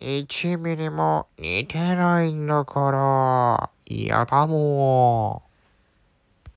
1ミリも似てないんだから。嫌だもん。